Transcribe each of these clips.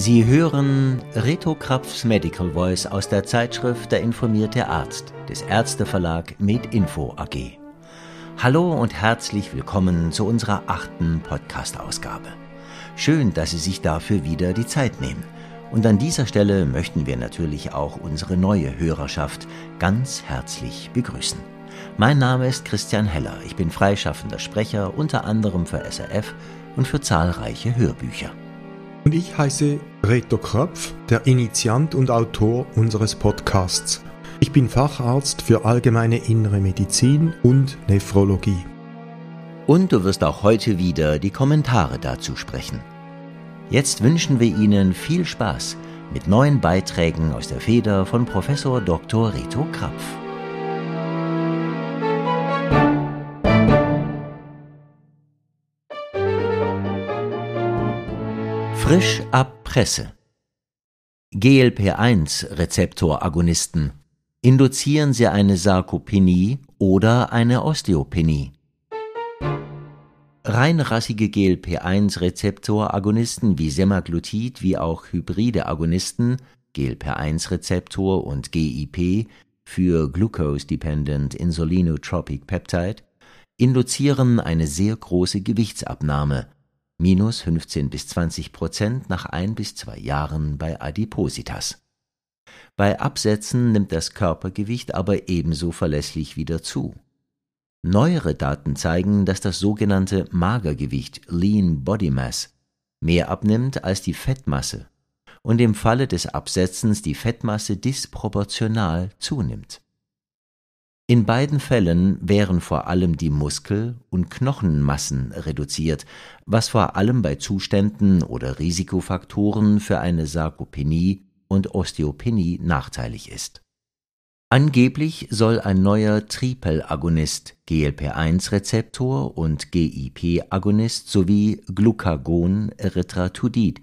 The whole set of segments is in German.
Sie hören Reto Krapfs Medical Voice aus der Zeitschrift Der informierte Arzt des Ärzteverlag MedInfo AG. Hallo und herzlich willkommen zu unserer achten Podcast-Ausgabe. Schön, dass Sie sich dafür wieder die Zeit nehmen. Und an dieser Stelle möchten wir natürlich auch unsere neue Hörerschaft ganz herzlich begrüßen. Mein Name ist Christian Heller. Ich bin freischaffender Sprecher unter anderem für SRF und für zahlreiche Hörbücher. Und ich heiße Reto Kröpf, der Initiant und Autor unseres Podcasts. Ich bin Facharzt für allgemeine innere Medizin und Nephrologie. Und du wirst auch heute wieder die Kommentare dazu sprechen. Jetzt wünschen wir Ihnen viel Spaß mit neuen Beiträgen aus der Feder von Professor Dr. Reto Krapf. Frisch ab Presse. GLP-1-Rezeptoragonisten. Induzieren sie eine Sarkopenie oder eine Osteopenie? Reinrassige GLP-1-Rezeptoragonisten wie Semaglutid wie auch hybride Agonisten GLP-1-Rezeptor und GIP für Glucose-Dependent Insulinotropic Peptide induzieren eine sehr große Gewichtsabnahme minus 15 bis 20 Prozent nach ein bis zwei Jahren bei Adipositas. Bei Absätzen nimmt das Körpergewicht aber ebenso verlässlich wieder zu. Neuere Daten zeigen, dass das sogenannte Magergewicht Lean Body Mass mehr abnimmt als die Fettmasse und im Falle des Absetzens die Fettmasse disproportional zunimmt. In beiden Fällen wären vor allem die Muskel- und Knochenmassen reduziert, was vor allem bei Zuständen oder Risikofaktoren für eine Sarkopenie und Osteopenie nachteilig ist. Angeblich soll ein neuer Tripel-Agonist, GLP-1-Rezeptor und GIP-Agonist sowie Glucagon-Erythratudid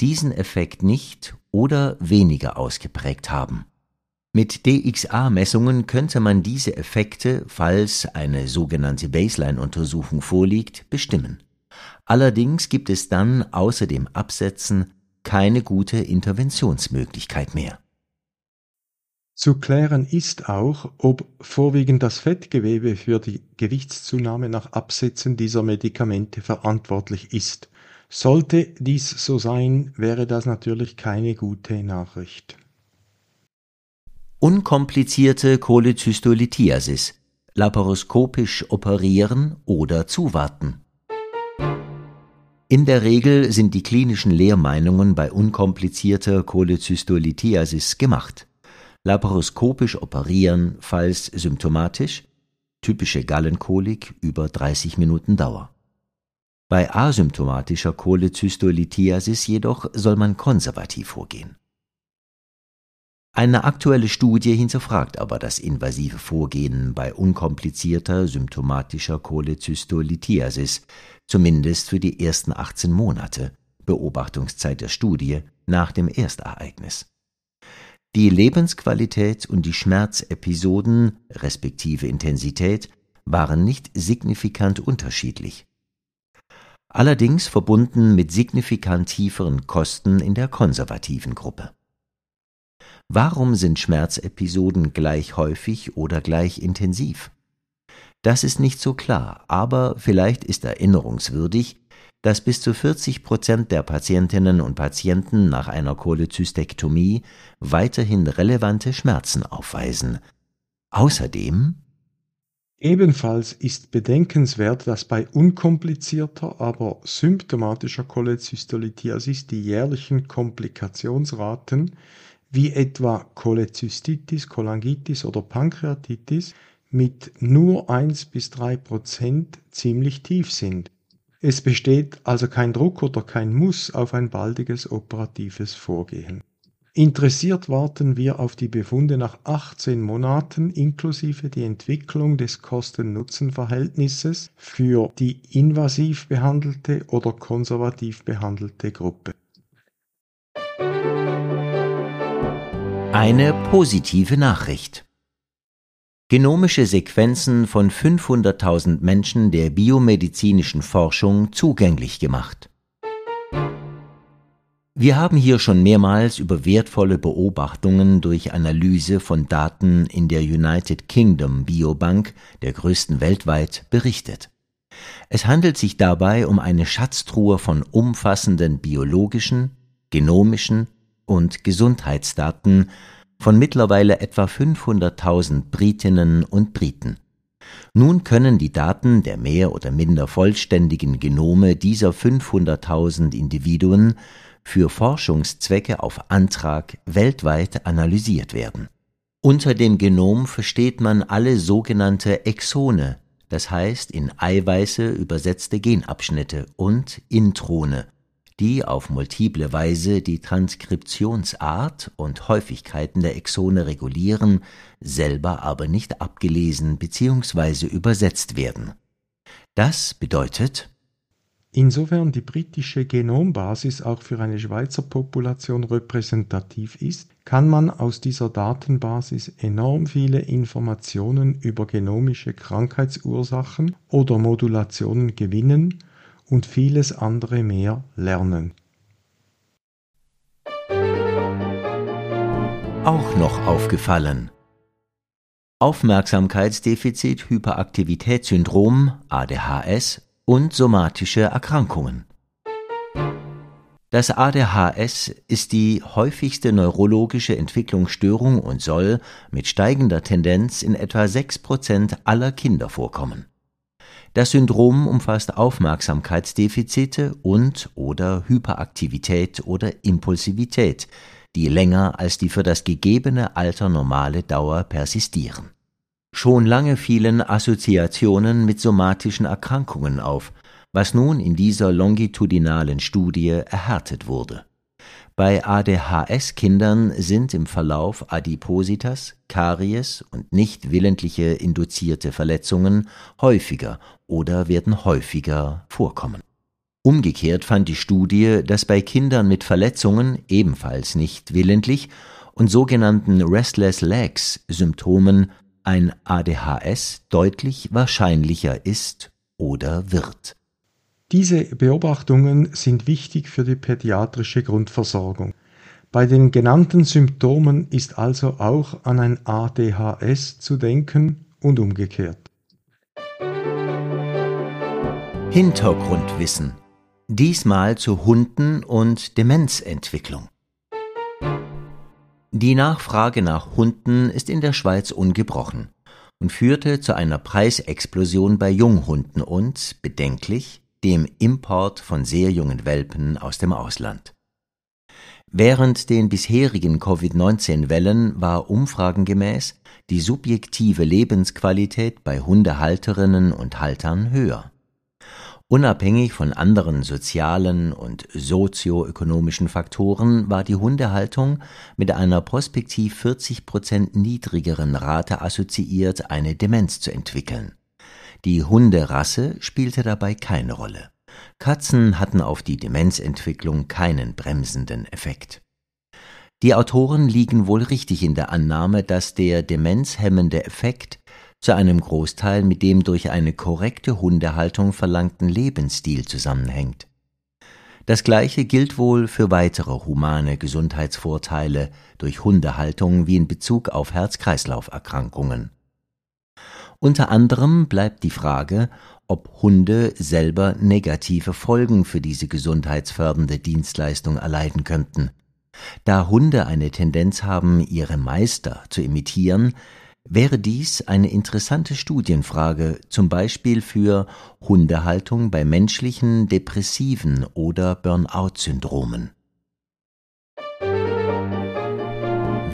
diesen Effekt nicht oder weniger ausgeprägt haben mit DXA-Messungen könnte man diese Effekte, falls eine sogenannte Baseline-Untersuchung vorliegt, bestimmen. Allerdings gibt es dann außer dem Absetzen keine gute Interventionsmöglichkeit mehr. Zu klären ist auch, ob vorwiegend das Fettgewebe für die Gewichtszunahme nach Absetzen dieser Medikamente verantwortlich ist. Sollte dies so sein, wäre das natürlich keine gute Nachricht. Unkomplizierte Cholecystolithiasis, laparoskopisch operieren oder zuwarten. In der Regel sind die klinischen Lehrmeinungen bei unkomplizierter Cholecystolithiasis gemacht. Laparoskopisch operieren, falls symptomatisch, typische Gallenkolik über 30 Minuten Dauer. Bei asymptomatischer Cholecystolithiasis jedoch soll man konservativ vorgehen eine aktuelle Studie hinterfragt aber das invasive Vorgehen bei unkomplizierter symptomatischer Cholecystolithiasis, zumindest für die ersten 18 Monate Beobachtungszeit der Studie nach dem Erstereignis. Die Lebensqualität und die Schmerzepisoden respektive Intensität waren nicht signifikant unterschiedlich. Allerdings verbunden mit signifikant tieferen Kosten in der konservativen Gruppe Warum sind Schmerzepisoden gleich häufig oder gleich intensiv? Das ist nicht so klar, aber vielleicht ist erinnerungswürdig, dass bis zu 40 Prozent der Patientinnen und Patienten nach einer Cholecystektomie weiterhin relevante Schmerzen aufweisen. Außerdem Ebenfalls ist bedenkenswert, dass bei unkomplizierter, aber symptomatischer Cholecystolithiasis die jährlichen Komplikationsraten wie etwa Cholezystitis, Cholangitis oder Pankreatitis mit nur 1 bis 3 Prozent ziemlich tief sind. Es besteht also kein Druck oder kein Muss auf ein baldiges operatives Vorgehen. Interessiert warten wir auf die Befunde nach 18 Monaten inklusive die Entwicklung des Kosten-Nutzen-Verhältnisses für die invasiv behandelte oder konservativ behandelte Gruppe. Eine positive Nachricht. Genomische Sequenzen von 500.000 Menschen der biomedizinischen Forschung zugänglich gemacht. Wir haben hier schon mehrmals über wertvolle Beobachtungen durch Analyse von Daten in der United Kingdom Biobank, der größten weltweit, berichtet. Es handelt sich dabei um eine Schatztruhe von umfassenden biologischen, genomischen und Gesundheitsdaten von mittlerweile etwa 500.000 Britinnen und Briten. Nun können die Daten der mehr oder minder vollständigen Genome dieser 500.000 Individuen für Forschungszwecke auf Antrag weltweit analysiert werden. Unter dem Genom versteht man alle sogenannte Exone, das heißt in Eiweiße übersetzte Genabschnitte und Introne, die auf multiple Weise die Transkriptionsart und Häufigkeiten der Exone regulieren, selber aber nicht abgelesen bzw. übersetzt werden. Das bedeutet Insofern die britische Genombasis auch für eine Schweizer Population repräsentativ ist, kann man aus dieser Datenbasis enorm viele Informationen über genomische Krankheitsursachen oder Modulationen gewinnen und vieles andere mehr lernen. Auch noch aufgefallen. Aufmerksamkeitsdefizit Hyperaktivitätssyndrom ADHS und somatische Erkrankungen. Das ADHS ist die häufigste neurologische Entwicklungsstörung und soll mit steigender Tendenz in etwa sechs Prozent aller Kinder vorkommen. Das Syndrom umfasst Aufmerksamkeitsdefizite und oder Hyperaktivität oder Impulsivität, die länger als die für das gegebene Alter normale Dauer persistieren. Schon lange fielen Assoziationen mit somatischen Erkrankungen auf, was nun in dieser longitudinalen Studie erhärtet wurde. Bei ADHS-Kindern sind im Verlauf Adipositas, Karies und nicht willentliche induzierte Verletzungen häufiger oder werden häufiger vorkommen. Umgekehrt fand die Studie, dass bei Kindern mit Verletzungen, ebenfalls nicht willentlich, und sogenannten Restless Legs Symptomen ein ADHS deutlich wahrscheinlicher ist oder wird. Diese Beobachtungen sind wichtig für die pädiatrische Grundversorgung. Bei den genannten Symptomen ist also auch an ein ADHS zu denken und umgekehrt. Hintergrundwissen. Diesmal zu Hunden und Demenzentwicklung. Die Nachfrage nach Hunden ist in der Schweiz ungebrochen und führte zu einer Preisexplosion bei Junghunden und, bedenklich, dem Import von sehr jungen Welpen aus dem Ausland. Während den bisherigen Covid-19-Wellen war umfragengemäß die subjektive Lebensqualität bei Hundehalterinnen und Haltern höher. Unabhängig von anderen sozialen und sozioökonomischen Faktoren war die Hundehaltung mit einer prospektiv 40 Prozent niedrigeren Rate assoziiert, eine Demenz zu entwickeln. Die Hunderasse spielte dabei keine Rolle. Katzen hatten auf die Demenzentwicklung keinen bremsenden Effekt. Die Autoren liegen wohl richtig in der Annahme, dass der demenzhemmende Effekt zu einem Großteil mit dem durch eine korrekte Hundehaltung verlangten Lebensstil zusammenhängt. Das gleiche gilt wohl für weitere humane Gesundheitsvorteile durch Hundehaltung wie in Bezug auf Herz-Kreislauf-Erkrankungen. Unter anderem bleibt die Frage, ob Hunde selber negative Folgen für diese gesundheitsfördernde Dienstleistung erleiden könnten. Da Hunde eine Tendenz haben, ihre Meister zu imitieren, wäre dies eine interessante Studienfrage, zum Beispiel für Hundehaltung bei menschlichen depressiven oder Burnout-Syndromen.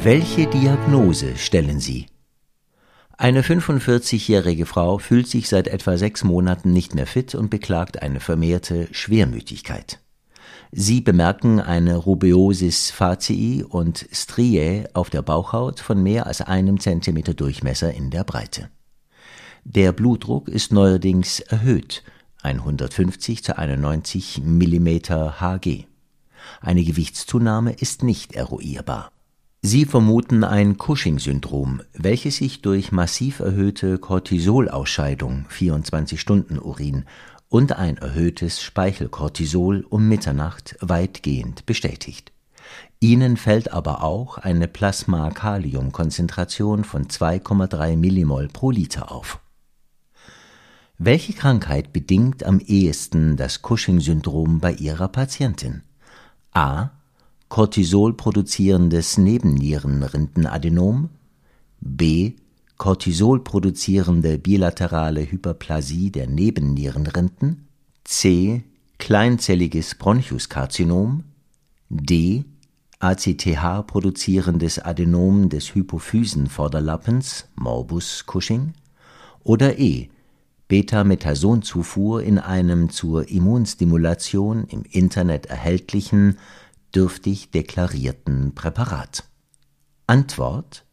Welche Diagnose stellen Sie? Eine 45-jährige Frau fühlt sich seit etwa sechs Monaten nicht mehr fit und beklagt eine vermehrte Schwermütigkeit. Sie bemerken eine Rubeosis facii und Striae auf der Bauchhaut von mehr als einem Zentimeter Durchmesser in der Breite. Der Blutdruck ist neuerdings erhöht, 150 zu 91 Millimeter Hg. Eine Gewichtszunahme ist nicht eruierbar. Sie vermuten ein Cushing-Syndrom, welches sich durch massiv erhöhte Cortisolausscheidung 24 Stunden Urin und ein erhöhtes Speichelcortisol um Mitternacht weitgehend bestätigt. Ihnen fällt aber auch eine Plasma-Kalium-Konzentration von 2,3 Millimol pro Liter auf. Welche Krankheit bedingt am ehesten das Cushing-Syndrom bei Ihrer Patientin? A. Cortisol produzierendes Nebennierenrindenadenom. B. Cortisol produzierende bilaterale Hyperplasie der Nebennierenrinden. C. Kleinzelliges Bronchuskarzinom. D. ACTH produzierendes Adenom des Hypophysenvorderlappens Morbus Cushing. Oder E Beta-Methason-Zufuhr in einem zur Immunstimulation im Internet erhältlichen, dürftig deklarierten Präparat? Antwort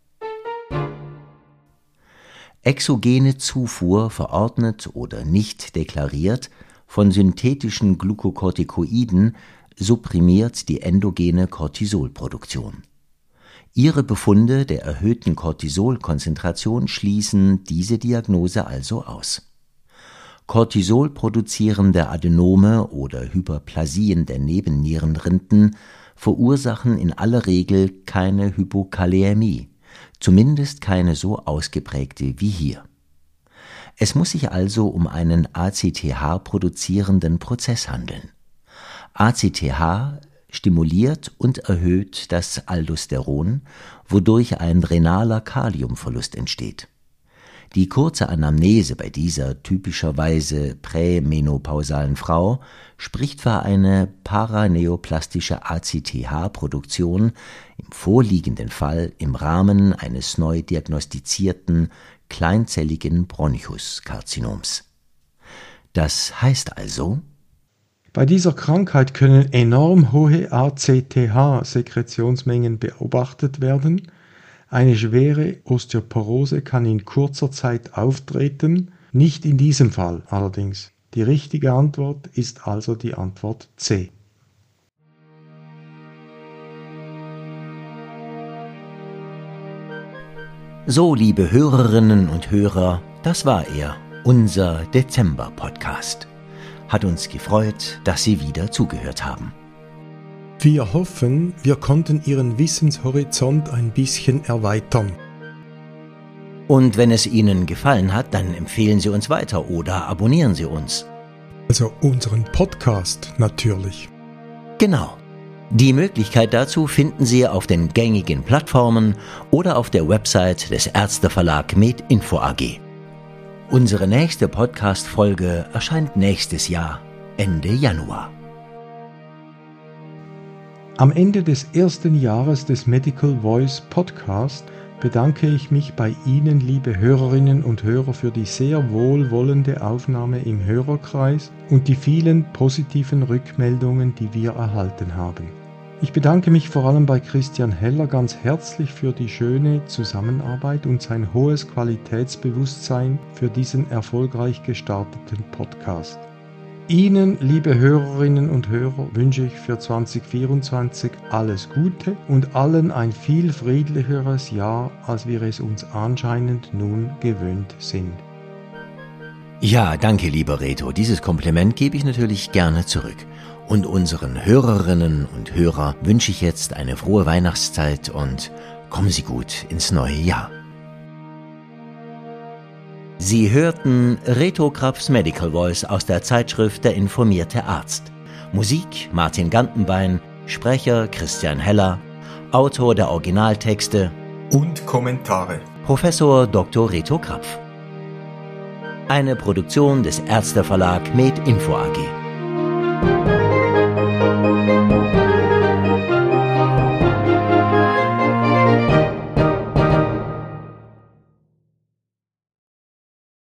Exogene Zufuhr verordnet oder nicht deklariert von synthetischen Glukokortikoiden supprimiert die endogene Cortisolproduktion. Ihre Befunde der erhöhten Cortisolkonzentration schließen diese Diagnose also aus Cortisol produzierende Adenome oder Hyperplasien der Nebennierenrinden verursachen in aller Regel keine Hypokaliämie, zumindest keine so ausgeprägte wie hier. Es muss sich also um einen ACTH produzierenden Prozess handeln. ACTH stimuliert und erhöht das Aldosteron, wodurch ein renaler Kaliumverlust entsteht die kurze Anamnese bei dieser typischerweise prämenopausalen Frau spricht für eine paraneoplastische ACTH-Produktion, im vorliegenden Fall im Rahmen eines neu diagnostizierten kleinzelligen Bronchuskarzinoms. Das heißt also, bei dieser Krankheit können enorm hohe ACTH-Sekretionsmengen beobachtet werden eine schwere Osteoporose kann in kurzer Zeit auftreten, nicht in diesem Fall allerdings. Die richtige Antwort ist also die Antwort C. So, liebe Hörerinnen und Hörer, das war er, unser Dezember-Podcast. Hat uns gefreut, dass Sie wieder zugehört haben. Wir hoffen, wir konnten Ihren Wissenshorizont ein bisschen erweitern. Und wenn es Ihnen gefallen hat, dann empfehlen Sie uns weiter oder abonnieren Sie uns. Also unseren Podcast natürlich. Genau. Die Möglichkeit dazu finden Sie auf den gängigen Plattformen oder auf der Website des Ärzteverlag MedInfo AG. Unsere nächste Podcast-Folge erscheint nächstes Jahr, Ende Januar. Am Ende des ersten Jahres des Medical Voice Podcast bedanke ich mich bei Ihnen, liebe Hörerinnen und Hörer, für die sehr wohlwollende Aufnahme im Hörerkreis und die vielen positiven Rückmeldungen, die wir erhalten haben. Ich bedanke mich vor allem bei Christian Heller ganz herzlich für die schöne Zusammenarbeit und sein hohes Qualitätsbewusstsein für diesen erfolgreich gestarteten Podcast. Ihnen, liebe Hörerinnen und Hörer, wünsche ich für 2024 alles Gute und allen ein viel friedlicheres Jahr, als wir es uns anscheinend nun gewöhnt sind. Ja, danke, lieber Reto. Dieses Kompliment gebe ich natürlich gerne zurück. Und unseren Hörerinnen und Hörer wünsche ich jetzt eine frohe Weihnachtszeit und kommen Sie gut ins neue Jahr. Sie hörten Reto Krapfs Medical Voice aus der Zeitschrift Der informierte Arzt. Musik Martin Gantenbein, Sprecher Christian Heller, Autor der Originaltexte und Kommentare Professor Dr. Reto Krapf. Eine Produktion des Ärzteverlag Med Info AG.